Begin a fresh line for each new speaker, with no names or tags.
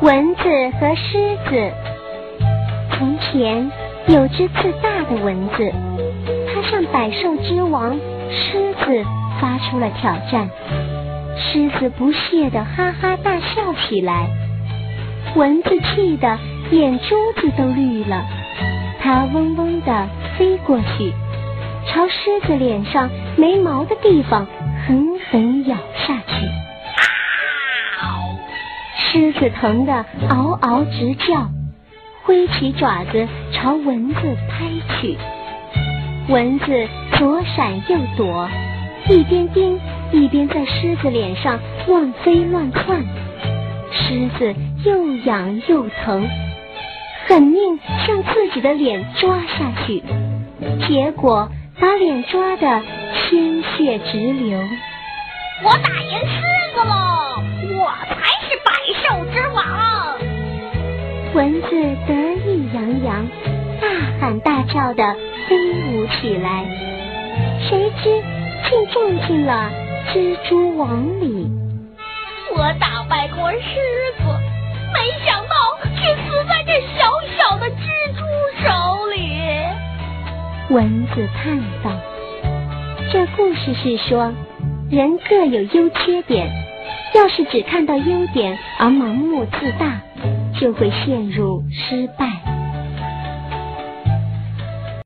蚊子和狮子。从前有只自大的蚊子，它向百兽之王狮子发出了挑战。狮子不屑地哈哈大笑起来，蚊子气得眼珠子都绿了。它嗡嗡地飞过去，朝狮子脸上没毛的地方狠狠咬狮子疼得嗷嗷直叫，挥起爪子朝蚊子拍去。蚊子左闪右躲，一边叮一边在狮子脸上乱飞乱窜。狮子又痒又疼，狠命向自己的脸抓下去，结果把脸抓得鲜血直流。
我打赢狮子了，我
蚊子得意洋洋，大喊大叫的飞舞起来，谁知竟撞进了蜘蛛网里。
我打败过狮子，没想到却死在这小小的蜘蛛手里。
蚊子叹道：“这故事是说。”人各有优缺点，要是只看到优点而盲目自大，就会陷入失败。